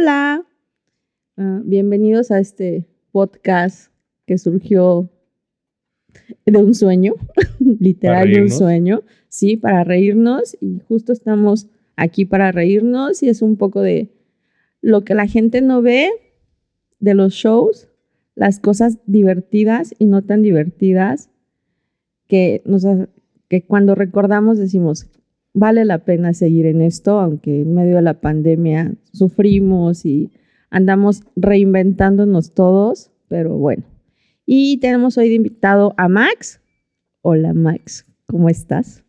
Hola. Ah, bienvenidos a este podcast que surgió de un sueño, literal de un sueño. Sí, para reírnos y justo estamos aquí para reírnos y es un poco de lo que la gente no ve de los shows, las cosas divertidas y no tan divertidas que, nos, que cuando recordamos decimos, vale la pena seguir en esto, aunque en medio de la pandemia sufrimos y andamos reinventándonos todos, pero bueno. Y tenemos hoy de invitado a Max. Hola Max, ¿cómo estás?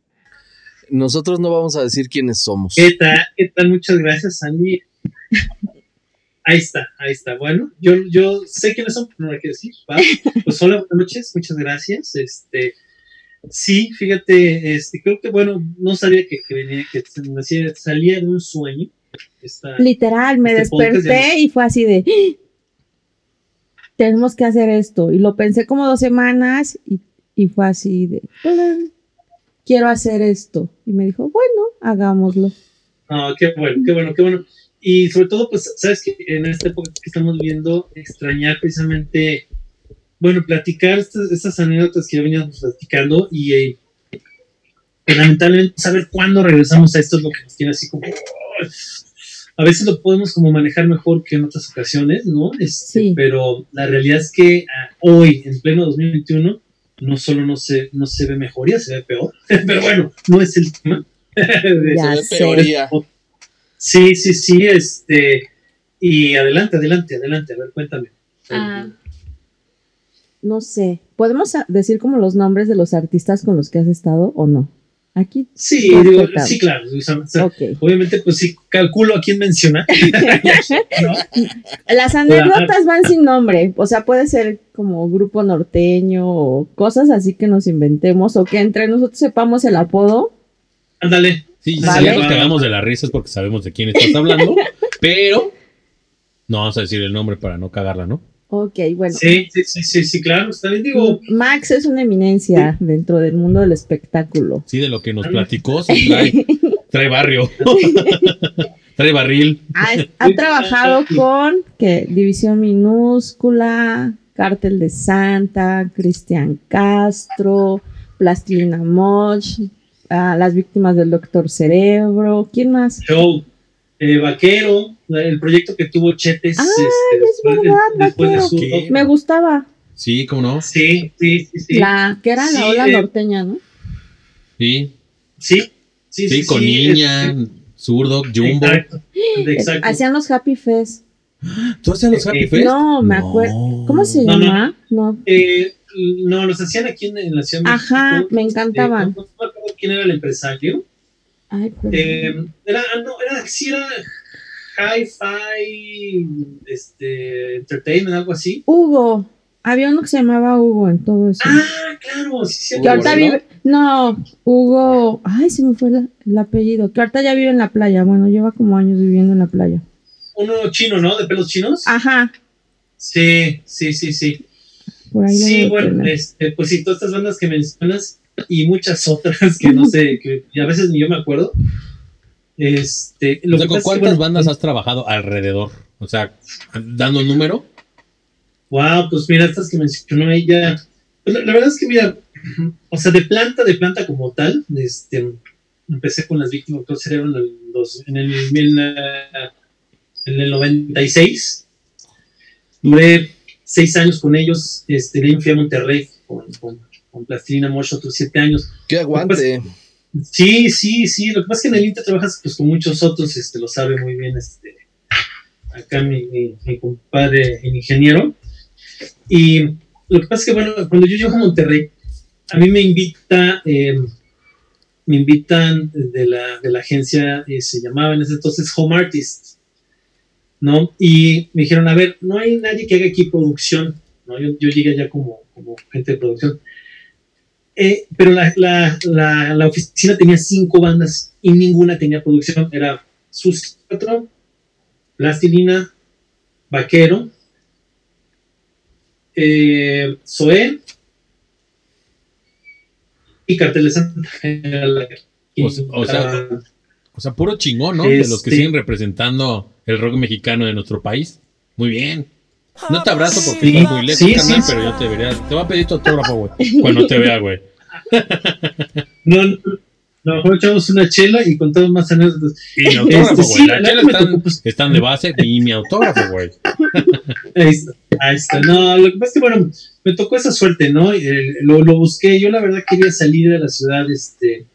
Nosotros no vamos a decir quiénes somos. ¿Qué tal? ¿Qué tal? Muchas gracias, Andy. Ahí está, ahí está. Bueno, yo, yo sé quiénes son, pero no hay que decir. Pues hola, buenas noches, muchas gracias. Este, Sí, fíjate, este, creo que bueno, no sabía que, venía, que salía de un sueño. Literal, me este desperté y fue así de tenemos que hacer esto. Y lo pensé como dos semanas y, y fue así de quiero hacer esto. Y me dijo, bueno, hagámoslo. Ah, qué bueno, qué bueno, qué bueno. Y sobre todo, pues, sabes que en esta época que estamos viendo, extrañar precisamente bueno, platicar estas, anécdotas que ya veníamos platicando y eh, lamentablemente saber cuándo regresamos a esto es lo que nos tiene así como... a veces lo podemos como manejar mejor que en otras ocasiones, ¿no? Este, sí. Pero la realidad es que ah, hoy, en pleno 2021, no solo no se, no se ve mejoría, se ve peor. pero bueno, no es el tema. ya se ve Sí, sí, sí, este... Y adelante, adelante, adelante, a ver, cuéntame. Ah, no sé, ¿podemos decir como los nombres de los artistas con los que has estado o no? Aquí. Sí, sí, claro. Obviamente, pues sí, calculo a quién menciona. Las anécdotas van sin nombre, o sea, puede ser como grupo norteño o cosas así que nos inventemos o que entre nosotros sepamos el apodo. Ándale. Sí, si nos cagamos de las risas porque sabemos de quién estás hablando, pero no vamos a decir el nombre para no cagarla, ¿no? Ok, bueno. Sí, sí, sí, sí, claro. digo. Max es una eminencia dentro del mundo del espectáculo. Sí, de lo que nos platicó, trae, barrio. trae barril. Ha, trabajado con ¿qué? División Minúscula, Cártel de Santa, Cristian Castro, Plastilina Moch, las víctimas del Doctor Cerebro. ¿Quién más? Show. Eh, Vaquero, el proyecto que tuvo Chetes ah, este, después, de, su... Me gustaba. Sí, ¿cómo no? Sí, sí, sí. La que era la ola eh, norteña, ¿no? Sí. Sí, sí, sí. con Niña, este, Zurdo, Jumbo. Exacto, Hacían los Happy Fest. ¿Tú hacías los Happy Fest? No, me acuerdo. ¿Cómo se llama? No. Eh, no, los hacían aquí en, la ciudad de Ajá, me encantaban. no, me acuerdo quién era el empresario. Ay, eh, era, ah, no, era, sí era Hi-Fi este, Entertainment, algo así. Hugo. Había uno que se llamaba Hugo en todo eso. Ah, claro, sí, sí. Que ahorita vive. No, Hugo. Ay, se me fue el apellido. Que ahorita ya vive en la playa. Bueno, lleva como años viviendo en la playa. Uno chino, ¿no? De pelos chinos. Ajá. Sí, sí, sí, sí. Por ahí sí, bueno, este, pues sí, todas estas bandas que mencionas y muchas otras que no sé, que a veces ni yo me acuerdo. Este, ¿Con cuántas bandas has trabajado alrededor? O sea, dando el número. Wow, pues mira, estas que mencionó ella. Pues la, verdad es que, mira, o sea, de planta, de planta como tal, este, empecé con las víctimas del cerebro en el, en el, en el 96. Duré seis años con ellos. Este, ahí fui a Monterrey con con Plastilina Mosh otros siete años. ¡Qué aguante! sí, sí, sí. Lo que pasa es que en el Inter trabajas pues, con muchos otros, este, lo sabe muy bien este, acá mi, mi, compadre, el ingeniero. Y lo que pasa es que, bueno, cuando yo llego a Monterrey, a mí me invita, eh, me invitan de la, de la agencia, eh, se llamaba en ese entonces Home Artist, ¿no? Y me dijeron, a ver, no hay nadie que haga aquí producción, ¿no? Yo, yo llegué allá como, como gente de producción. Eh, pero la, la, la, oficina tenía cinco bandas y ninguna tenía producción. Era Sus 4, Plastilina, Vaquero, eh, Zoé y Cartel de Santa. O, sea, O sea, puro chingón, ¿no? De los que Este- siguen representando el rock mexicano de nuestro país. Muy bien. No te abrazo porque Sí, estás muy lejos, sí, sí. pero yo te debería. Te voy a pedir tu autógrafo, güey. Cuando te vea, güey. No, no, no, mejor echamos una chela y contamos más anécdotas. Y mi autógrafo, Este, güey. la están, tocó, pues. están de base y mi autógrafo, güey. Ahí está, ahí está. No, lo que pasa es que, bueno, me tocó esa suerte, ¿no? Eh, lo, lo busqué. Yo, la verdad, quería salir de la ciudad, este,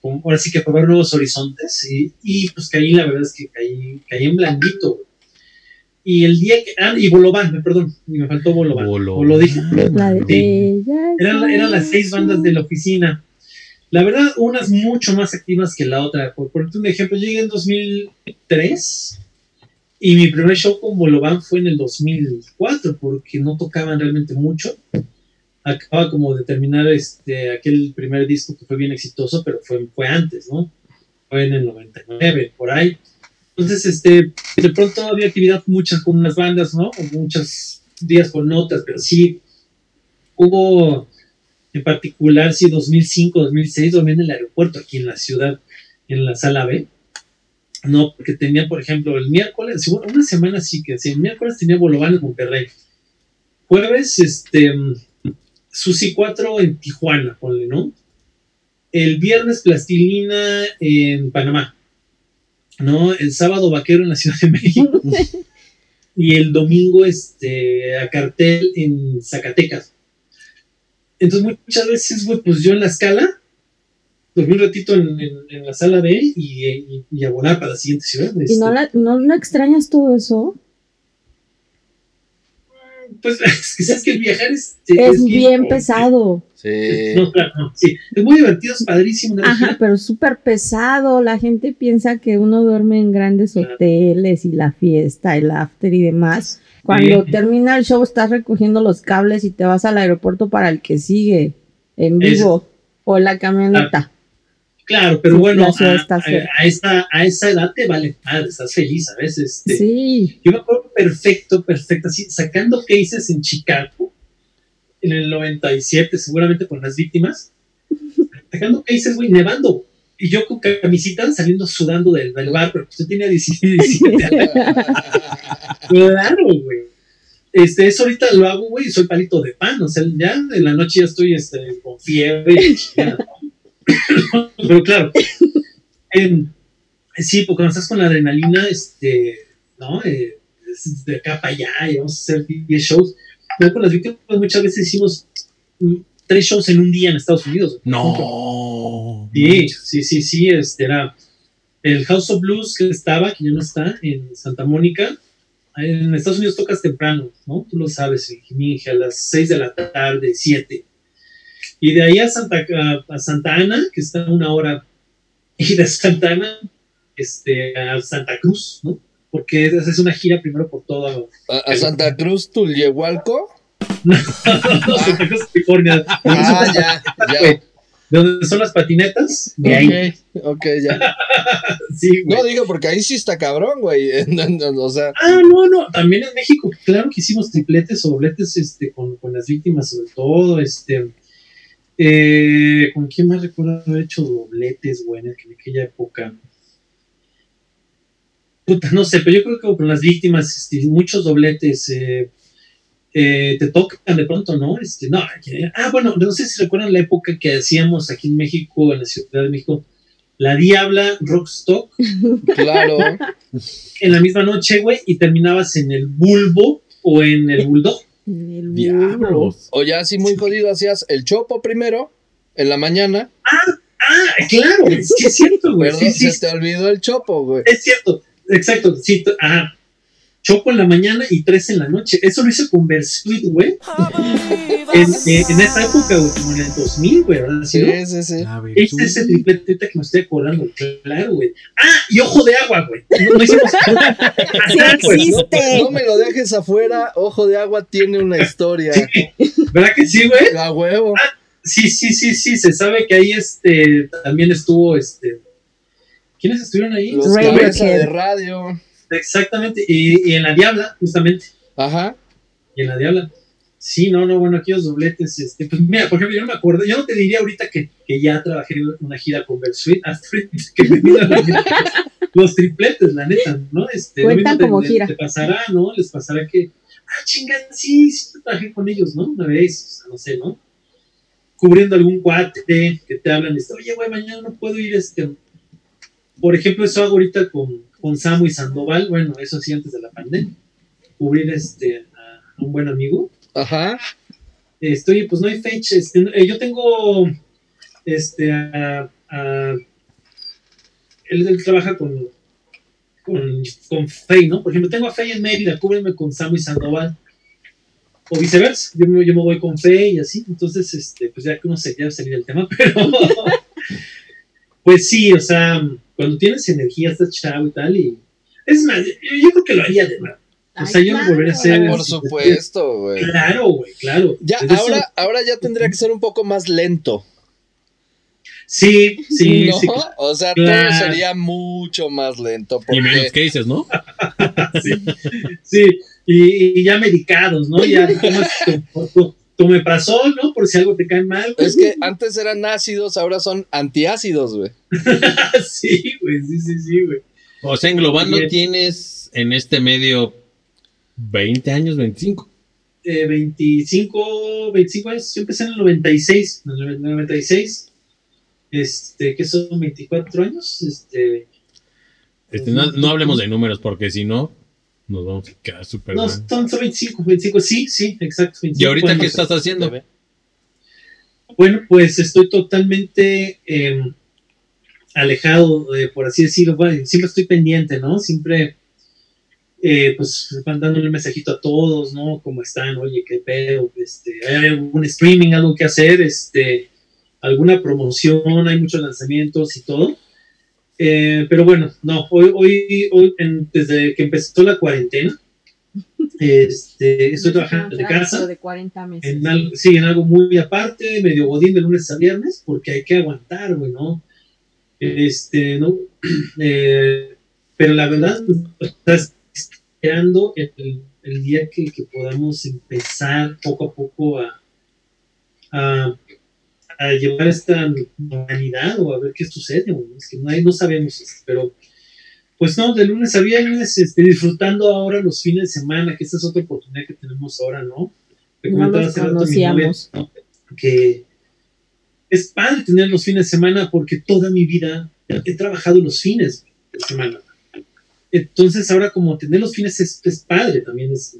con- ahora sí que probar nuevos horizontes. Y, y, pues caí, la verdad es que caí, caí en blandito. Y el día que. Ah, y Bolobán, me perdón, y me faltó Bolobán. Bolo. O lo dije. La Sí. es Eran, eran las la- seis bandas de la oficina. La verdad, unas mucho más activas que la otra. Por ponerte un ejemplo, yo llegué en 2003 y mi primer show con Bolobán fue en el 2004 porque no tocaban realmente mucho. Acababa como de terminar este, aquel primer disco que fue bien exitoso, pero fue, fue antes, ¿no? Fue en el 99, por ahí. Entonces, este, de pronto había actividad muchas con unas bandas, ¿no? O muchos días con otras, pero sí hubo en particular, sí, 2005, 2006, dormí en el aeropuerto aquí en la ciudad, en la sala B. No, porque tenía, por ejemplo, el miércoles, una semana sí que sí, el miércoles tenía Bolobán en Monterrey. Jueves, este, Susi 4 en Tijuana, ponle, ¿no? El viernes, Plastilina en Panamá. ¿No? El sábado, Vaquero en la Ciudad de México. y el domingo, este, a cartel en Zacatecas. Entonces, muchas veces, güey, pues yo en la escala, dormí un ratito en, en- en la sala B y, y- y a volar para la siguiente ciudad. ¿Y este. no, la- no, no extrañas todo eso? Pues es que sabes que el viajar es, Es bien pesado. Sí. No, claro, no, sí. Es muy divertido, es padrísimo. Ajá, gira. pero súper pesado. La gente piensa que uno duerme en grandes Claro. hoteles y la fiesta, el after y demás. Cuando Sí. termina el show estás recogiendo los cables y te vas al aeropuerto para el que sigue en Es- vivo o la camioneta. Claro, pero Sí, bueno, ciudad a, a- a esa, a esa edad te vale madre, estás feliz, a veces. Este, Sí. Yo me acuerdo perfecto, perfecto, así, sacando cases en Chicago, en el 97, seguramente con las víctimas, sacando cases, güey, nevando. Y yo con camisita saliendo sudando del, del bar, pero pues yo tenía 17, 17 años. Claro, güey. Este, eso ahorita lo hago, güey, y soy palito de pan. O sea, ya en la noche ya estoy este, con fiebre. Pero claro, sí, porque cuando estás con la adrenalina, este, ¿no? Eh, de acá para allá y vamos a hacer 10 shows. Con las víctimas muchas veces hicimos mm, tres shows en un día en Estados Unidos. No. Sí, sí, sí, sí, este era el House of Blues que estaba, que ya no está, en Santa Mónica. En Estados Unidos tocas temprano, ¿no? Tú lo sabes, en Jiminje, a las 6 de la tarde, 7. Y de ahí a Santa, a, Santa Ana, que está una hora, y de Santa Ana este, a Santa Cruz, ¿no? Porque es, es una gira primero por toda A, a Santa Cruz, Tulyehualco. Santa Cruz, California. Ah, ya, ya. De donde son las patinetas, de ahí. Ok, ok, ya. Sí, güey. No digo, porque ahí sí está cabrón, güey. O sea, Ah, no, no, también en México, claro que hicimos tripletes o dobletes este, con, con las víctimas, sobre todo, este, eh, ¿con quién más recuerdo haber hecho dobletes, güey, en aquella época? Puta, no sé, pero yo creo que con las víctimas, este, muchos dobletes, eh, eh, te tocan de pronto, ¿no? Este, no, que- ah, bueno, no sé si recuerdan la época que hacíamos aquí en México, en la Ciudad de México, la Diabla Rockstock, claro. en la misma noche, güey, y terminabas en el bulbo o en el bulldog. En el. Diablos. O ya así muy jodido hacías el chopo primero, en la mañana. Ah, claro, es que es cierto, güey. Perdón, Sí, sí, se te olvidó el chopo, güey. es cierto. Exacto, sí, ajá. Chopo en la mañana y tres en la noche. Eso lo hice con Versuit, güey. En, eh, en esa época, güey, como en el 2000, güey, ¿verdad? ¿Sí, Sí, no? sí, sí. A ver, Este es el triplete ahorita que me estoy acordando, claro, güey. Ah, y ojo de agua, güey. No, no hicimos. Sí ¿no? me lo dejes afuera, Ojo de Agua tiene una historia. ¿Verdad que sí, güey? A huevo. Sí, sí, sí, sí. Se sabe que ahí este también estuvo este. ¿Quiénes estuvieron ahí? Los cabezas de radio. Exactamente. Y, y en la Diabla, justamente. Ajá. Y en la Diabla. Sí, no, no, bueno, aquellos dobletes, este, pues mira, por ejemplo, yo no me acuerdo, yo no te diría ahorita que, que ya trabajé en una gira con Versuit, hasta que me los tripletes, la neta, ¿no? Este, lo Cuentan mismo te- como te- gira. Te pasará, ¿no? Les pasará que, ah, chingan, sí, sí, yo trabajé con ellos, ¿no? Una vez, o sea, no sé, ¿no? Cubriendo algún cuate que te hablan, este, oye, güey, mañana no puedo ir, este, por ejemplo, eso hago ahorita con, con Samu y Sandoval, bueno, eso sí antes de la pandemia, cubrir este, a, a un buen amigo. Ajá. Este, oye, pues no hay fecha. Este, eh, yo tengo este a, a- él, él trabaja con con, con Fey, ¿no? Por ejemplo, tengo a Fey en Mérida, cúbreme con Samu y Sandoval. O viceversa, yo me, yo me voy con Fey y así. Entonces, este, pues ya que no sé, ya salir del tema, pero pues sí, o sea, cuando tienes energía, estás chavo y tal, y es más, yo, yo creo que lo haría de nuevo. O sea, Ay, yo lo claro. volvería a hacer. Por Sí, supuesto, güey. Claro, güey, claro. Ya, eso- ahora, ahora ya tendría que ser un poco más lento. Sí, sí, ¿no? sí, O sea, Claro. todo sería mucho más lento. Y menos Porque, cases, ¿no? sí. Y, y ya medicados, ¿no? Ya tomas tu, tu, tu omeprazol, ¿no? Por si algo te cae mal. güey. es que antes eran ácidos, ahora son antiácidos, güey. sí, güey, sí, sí, sí, güey. O sea, englobando Bien. tienes en este medio 20 años, 25. Eh, 25, 25 años, yo empecé en el 96, en el 96, este, que son 24 años, este, Este, no, no hablemos de números porque si no, nos vamos a quedar súper no, son, son 25, 25, sí, sí, exacto. 25 ¿Y ahorita qué estás haciendo? Bueno, pues estoy totalmente eh, alejado, eh, por así decirlo. Bueno, siempre estoy pendiente, ¿no? Siempre, eh, pues, mandándole un mensajito a todos, ¿no? ¿Cómo están? Oye, ¿qué pedo? Este, ¿Hay algún streaming, algo que hacer? Este, ¿Alguna promoción? Hay muchos lanzamientos y todo. Eh, pero bueno, no, hoy, hoy, hoy en- desde que empezó la cuarentena, este, estoy trabajando de casa de 40 meses. en algo, sí, en algo muy aparte, medio godín de lunes a viernes, porque hay que aguantar, güey, ¿no? Este, ¿no? Eh, pero la verdad, estás esperando el, el día que, que podamos empezar poco a poco a, a, a llevar esta normalidad o a ver qué sucede. Es que no, hay- no sabemos, este, pero pues no, de lunes a viernes, este, disfrutando ahora los fines de semana, que esta es otra oportunidad que tenemos ahora, ¿no? Te No comentaba hace rato mi novia. ¿no? que es padre tener los fines de semana porque toda mi vida he trabajado los fines de semana. Entonces ahora como tener los fines es, es padre también. Es,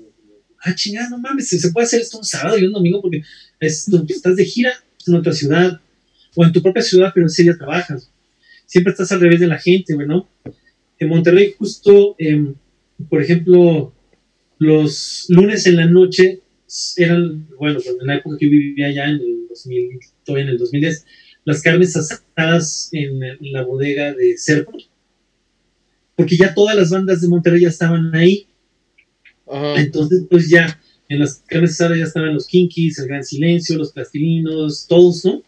ah, chingada, no mames, se, puede hacer esto un sábado y un domingo porque es, estás de gira en otra ciudad o en tu propia ciudad, pero ese día trabajas. Siempre estás al revés de la gente, güey, ¿no? En Monterrey justo, em, por ejemplo, los lunes en la noche eran, bueno, pues, en la época que yo vivía allá en el 2000, todavía en el 2010, las carnes asadas en, en la bodega de Cerro, porque ya todas las bandas de Monterrey ya estaban ahí, Ajá. entonces pues ya en las carnes asadas ya estaban los Kinkies, el Gran Silencio, los Plastilinos, todos, ¿no?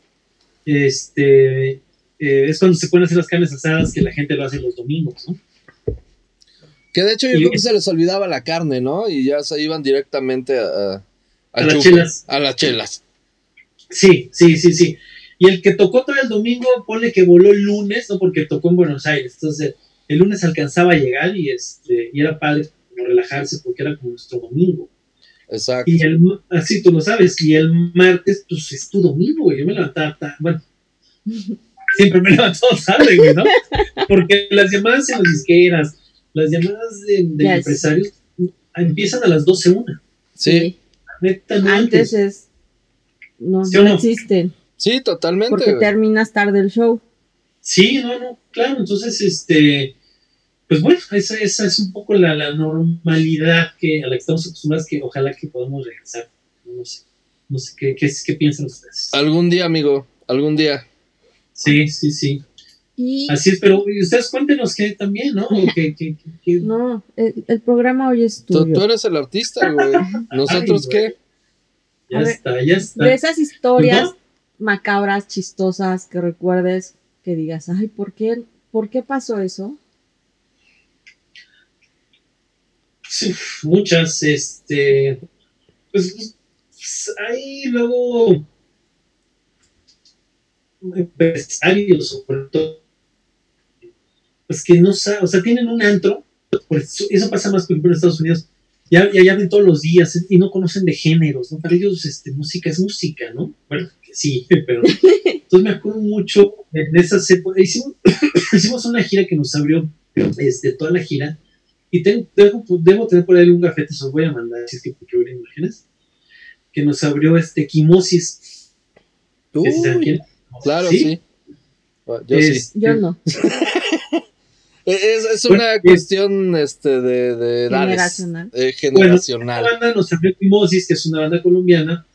Este, eh, es cuando se pueden hacer las carnes asadas que la gente lo hace los domingos, ¿no? Que de hecho yo Y- creo que se les olvidaba la carne, ¿no? Y ya se iban directamente a, a, A las chelas. A las chelas. Sí, sí, sí, sí. Y el que tocó todo el domingo, pone que voló el lunes, ¿no? Porque tocó en Buenos Aires. Entonces, el lunes alcanzaba a llegar y, este, y era padre como relajarse porque era como nuestro domingo. Exacto. Y el, así tú lo sabes, y el martes, pues es tu domingo, güey. Yo me levantaba, ta- bueno, siempre me levantaba tarde, güey, ¿no? Porque las llamadas en las disqueras, las llamadas de, de Yes. empresarios empiezan a las 12 una. Sí, no Antes es. No, ¿Sí o no no? existen. sí, totalmente. Porque güey. terminas tarde el show. Sí, no, no, claro, entonces, este, pues bueno, esa, esa es un poco la, la normalidad que, a la que estamos acostumbrados, que ojalá que podamos regresar. No sé, no sé qué, qué, qué piensan ustedes. Algún día, amigo, algún día. Sí, sí, sí. Y Así es, pero ustedes cuéntenos que también, ¿no? O que, que, que- que- no, el, el programa hoy es Tú, tuyo. tú eres el artista, güey. ¿Nosotros Ay, qué? güey. ya A ver, está, ya está. De esas historias ¿No? macabras, chistosas, que recuerdes, que digas, ay, ¿por qué, ¿por qué pasó eso? Muchas, este, pues pues, hay luego empresarios, sobre todo, pues que no saben, o sea, tienen un antro, eso pasa más por ejemplo en Estados Unidos, ya, ya, ya ven todos los días y no conocen de géneros, ¿no? Para ellos este, música es música, ¿no? Bueno, sí, pero entonces me acuerdo mucho en esas épocas, hicimos, hicimos una gira que nos abrió este, toda la gira y tengo, debo, tener por ahí un gafete, se los voy a mandar, si es que porque ver imágenes, que nos abrió este Quimosis. Uy, claro, sí. Yo sí. Yo no. Es, es una cuestión este, de, de edades. Generacional. Eh, generacional. Bueno, banda nos abrió Quimosis, que es una banda colombiana.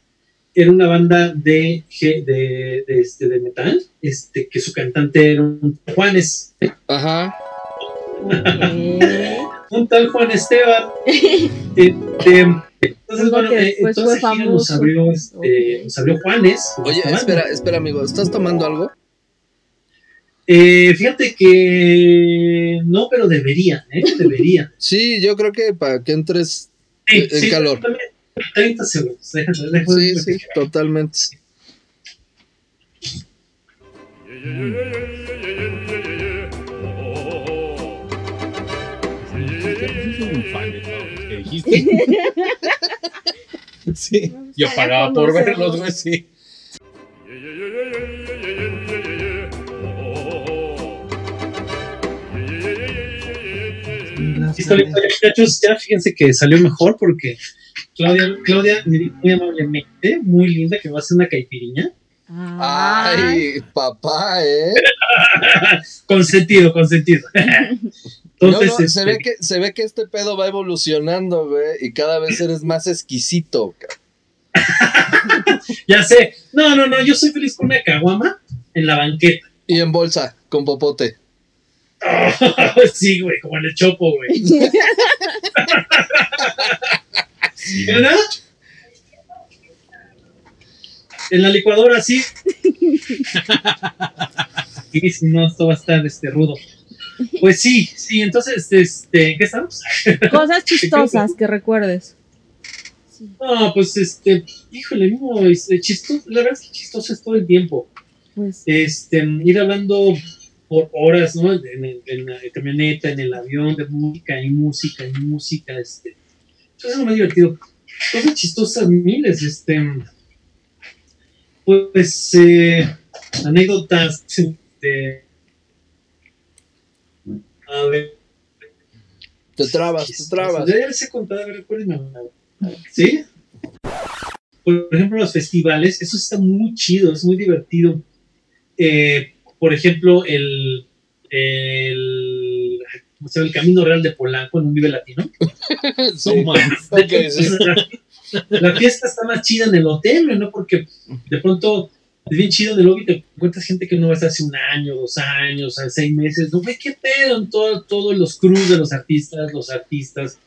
Era una banda de, de, de, este, de metal, este, que su cantante era un Juanes. Ajá. Un tal Juan Esteban. Este, entonces, bueno, eh, entonces nos abrió, este, nos abrió Juanes. Oye, espera, espera, amigo, ¿estás tomando algo? Eh, fíjate que no, pero debería, ¿eh? Debería. sí, yo creo que para que entres en sí, calor. 30 segundos. Déjame, déjame sí, sí, totalmente. sí, yo pagaba por verlos, güey, sí. muchachos, ya fíjense que salió mejor porque Claudia, Claudia muy amablemente, muy linda, que va a hacer una caipiriña. Ay, papá, ¿eh? consentido, consentido. Entonces, se, este ve que, se ve que este pedo va evolucionando, güey, y cada vez eres más exquisito. ya sé. No, no, no, yo soy feliz con una caguama en la banqueta. Y en bolsa, con popote. sí, güey, como en el chopo, güey. ¿Verdad? En la licuadora, sí. y si no, esto va a estar este, rudo. Pues sí, sí, entonces, este, ¿qué estamos? Cosas chistosas que recuerdes. No, pues este, híjole, no, este, chistoso, la verdad es que chistoso es todo el tiempo. Pues. Este, ir hablando por horas, ¿no? En, la camioneta, en el avión, de música y música y música, este. Eso es lo más divertido. Cosas chistosas miles, este. Pues, eh, anécdotas, este. A ver. Te trabas, te trabas. Ya, les he contado, a ver. ¿Sí? Por ejemplo, los festivales, eso está muy chido, es muy divertido. Eh, por ejemplo, el, el, el Camino Real de Polanco en un Vive Latino. la, fiesta está más chida en el hotel, ¿no? Porque de pronto es bien chido en el lobby, te encuentras gente que no ves hace un año, dos años, seis meses, no ve qué pedo en todos todo los crews de los artistas, los artistas.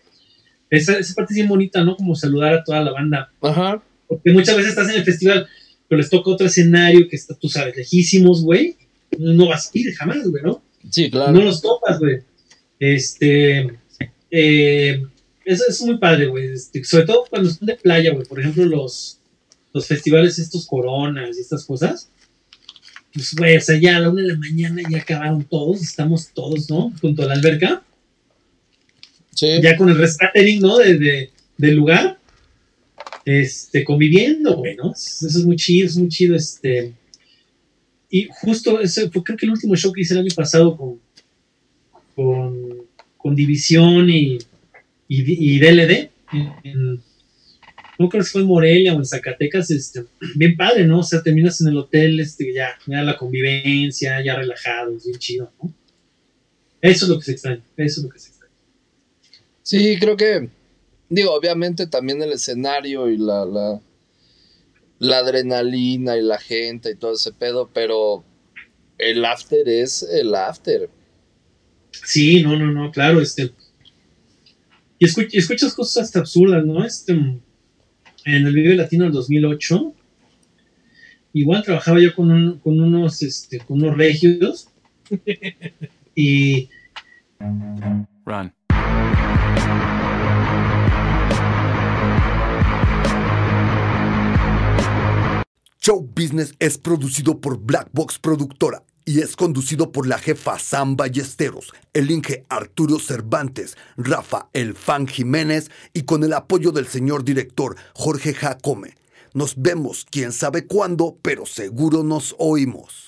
Esa, esa parte es bien bonita, ¿no? Como saludar a toda la banda. Ajá. Porque muchas veces estás en el festival, pero les toca otro escenario que está, tú sabes, lejísimos, güey no vas a ir jamás, güey, ¿no? Sí, claro. No los topas, güey. Este, eh, eso es muy padre, güey. Este, sobre todo cuando están de playa, güey. Por ejemplo, los, los festivales, estos coronas y estas cosas. Pues, güey, o sea, ya a la una de la mañana ya acabaron todos, estamos todos, ¿no? Junto a la alberca. Sí. Ya con el rescatering, ¿no? De, del lugar. Este, conviviendo, güey, ¿no? Eso es muy chido, es muy chido, este y justo ese fue creo que el último show que hice el año pasado con, con, División y, y, DLD. No creo que fue en Morelia o en Zacatecas, este, bien padre, ¿no? O sea, terminas en el hotel, este, ya, ya la convivencia, ya relajados, bien chido, ¿no? Eso es lo que se extraña, eso es lo que se extraña. Sí, creo que, digo, obviamente también el escenario y la, la la adrenalina y la gente y todo ese pedo, pero el after es el after. Sí, no, no, no, claro, este. Y, escuchas cosas hasta absurdas, ¿no? Este, en el Vive Latino del 2008, igual trabajaba yo con, con unos, este, con unos regios y. Run. Show Business es producido por Black Box Productora y es conducido por la jefa Sam Ballesteros, el Inge Arturo Cervantes, Rafa El Fan Jiménez y con el apoyo del señor director Jorge Jacome. Nos vemos quién sabe cuándo, pero seguro nos oímos.